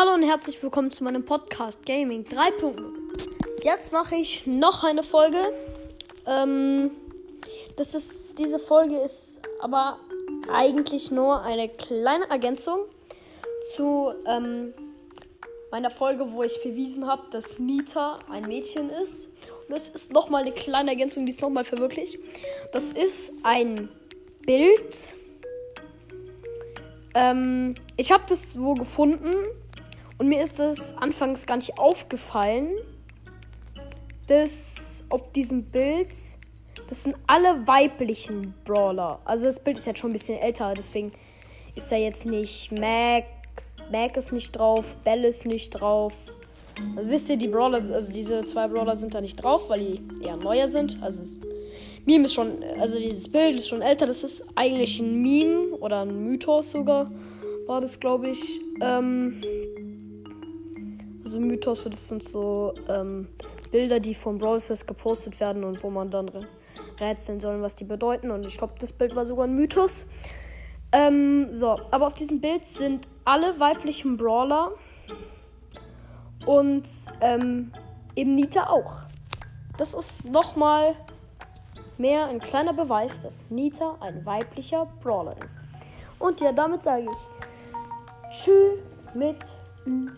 Hallo und herzlich willkommen zu meinem Podcast Gaming 3.0. Jetzt mache ich noch eine Folge. Ähm, das ist, diese Folge ist aber eigentlich nur eine kleine Ergänzung zu ähm, meiner Folge, wo ich bewiesen habe, dass Nita ein Mädchen ist. Und das ist nochmal eine kleine Ergänzung, die ist nochmal verwirklicht. Das ist ein Bild. Ähm, ich habe das wo gefunden und mir ist es anfangs gar nicht aufgefallen, dass auf diesem Bild, das sind alle weiblichen Brawler. Also das Bild ist jetzt schon ein bisschen älter, deswegen ist da jetzt nicht Mac, Mac ist nicht drauf, Bell ist nicht drauf. Wisst ihr, die Brawler, also diese zwei Brawler sind da nicht drauf, weil die eher neuer sind. Also das Meme ist schon, also dieses Bild ist schon älter. Das ist eigentlich ein Meme oder ein Mythos sogar, war das, glaube ich. Ähm, also Mythos, das sind so ähm, Bilder, die von Browsers gepostet werden und wo man dann rätseln soll, was die bedeuten. Und ich glaube, das Bild war sogar ein Mythos. Ähm, so, aber auf diesem Bild sind alle weiblichen Brawler und ähm, eben Nita auch. Das ist nochmal mehr ein kleiner Beweis, dass Nita ein weiblicher Brawler ist. Und ja, damit sage ich Tschüss mit Ü.